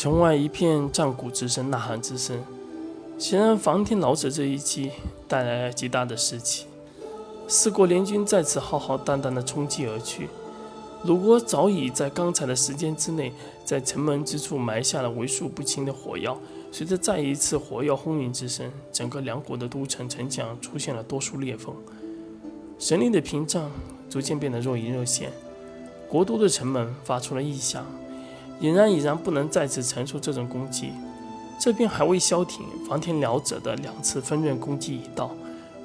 城外一片战鼓之声、呐喊之声，显然房天老者这一击带来了极大的士气。四国联军再次浩浩荡荡地冲击而去。鲁国早已在刚才的时间之内，在城门之处埋下了为数不清的火药。随着再一次火药轰鸣之声，整个梁国的都城城墙出现了多处裂缝，神力的屏障逐渐变得若隐若现。国都的城门发出了异响。俨然已然不能再次承受这种攻击，这边还未消停，房田辽者的两次分刃攻击已到，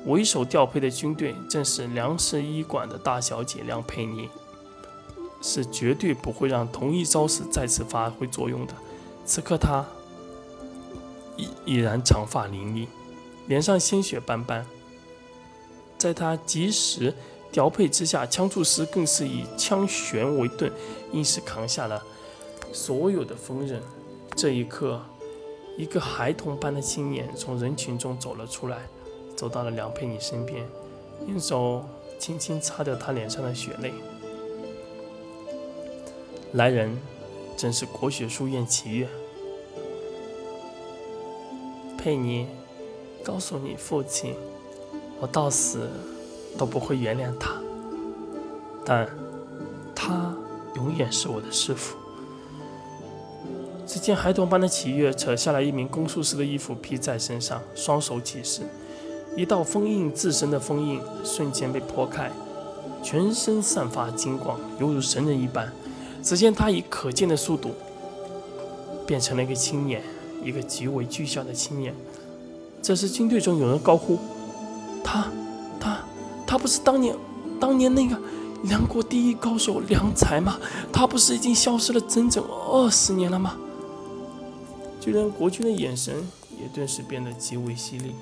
为首调配的军队正是梁氏医馆的大小姐梁佩妮，是绝对不会让同一招式再次发挥作用的。此刻她已已然长发凌厉，脸上鲜血斑斑，在她及时调配之下，枪术师更是以枪旋为盾，硬是扛下了。所有的锋刃。这一刻，一个孩童般的青年从人群中走了出来，走到了梁佩妮身边，用手轻轻擦掉她脸上的血泪。来人，正是国学书院齐月。佩妮，告诉你父亲，我到死都不会原谅他，但他永远是我的师傅。只见孩童般的启月扯下来一名攻术师的衣服披在身上，双手起势，一道封印自身的封印瞬间被破开，全身散发金光，犹如神人一般。只见他以可见的速度变成了一个青年，一个极为巨小的青年。这时军队中有人高呼：“他，他，他不是当年，当年那个梁国第一高手梁才吗？他不是已经消失了整整二十年了吗？”就连国君的眼神也顿时变得极为犀利。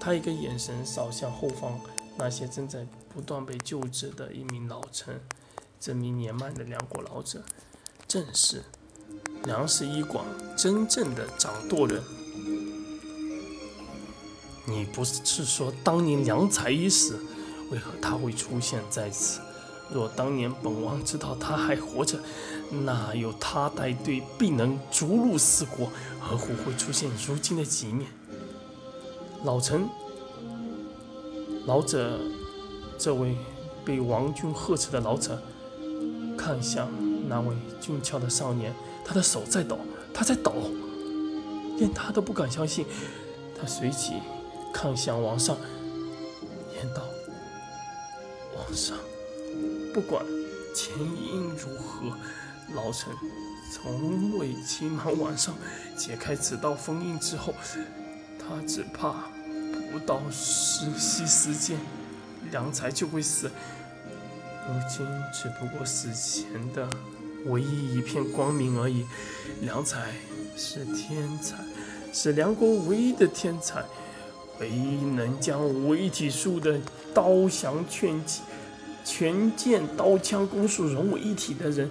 他一个眼神扫向后方那些正在不断被救治的一名老臣，这名年迈的梁国老者，正是梁氏医馆真正的掌舵人。你不是说当年梁才医死，为何他会出现在此？若当年本王知道他还活着，那有他带队必能逐鹿四国，何苦会出现如今的局面？老臣，老者，这位被王军呵斥的老者，看向那位俊俏的少年，他的手在抖，他在抖，连他都不敢相信。他随即看向王上，言道：“王上。”不管前因如何，老臣从未期满晚上解开此道封印之后，他只怕不到十息时间，良才就会死。如今只不过死前的唯一一片光明而已。良才是天才，是梁国唯一的天才，唯一能将五一体术的刀降劝解。全剑刀枪攻术融为一体的人，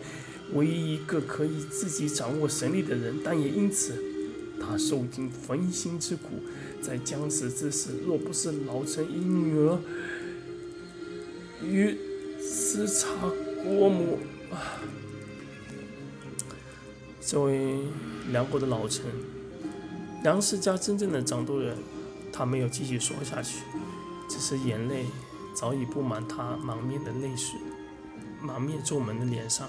唯一一个可以自己掌握神力的人，但也因此，他受尽焚心之苦。在将死之时，若不是老臣以女儿与私查国母，啊，这位梁国的老臣，梁氏家真正的掌舵人，他没有继续说下去，只是眼泪。早已布满他满面的泪水，满面皱纹的脸上。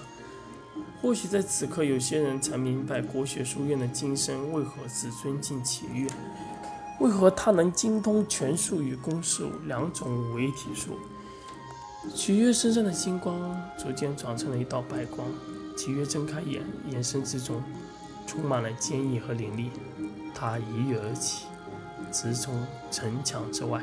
或许在此刻，有些人才明白国学书院的金生为何只尊敬启月，为何他能精通拳术与攻术两种为体术。启月身上的金光逐渐转成了一道白光。启月睁开眼，眼神之中充满了坚毅和凌厉。他一跃而起，直冲城墙之外。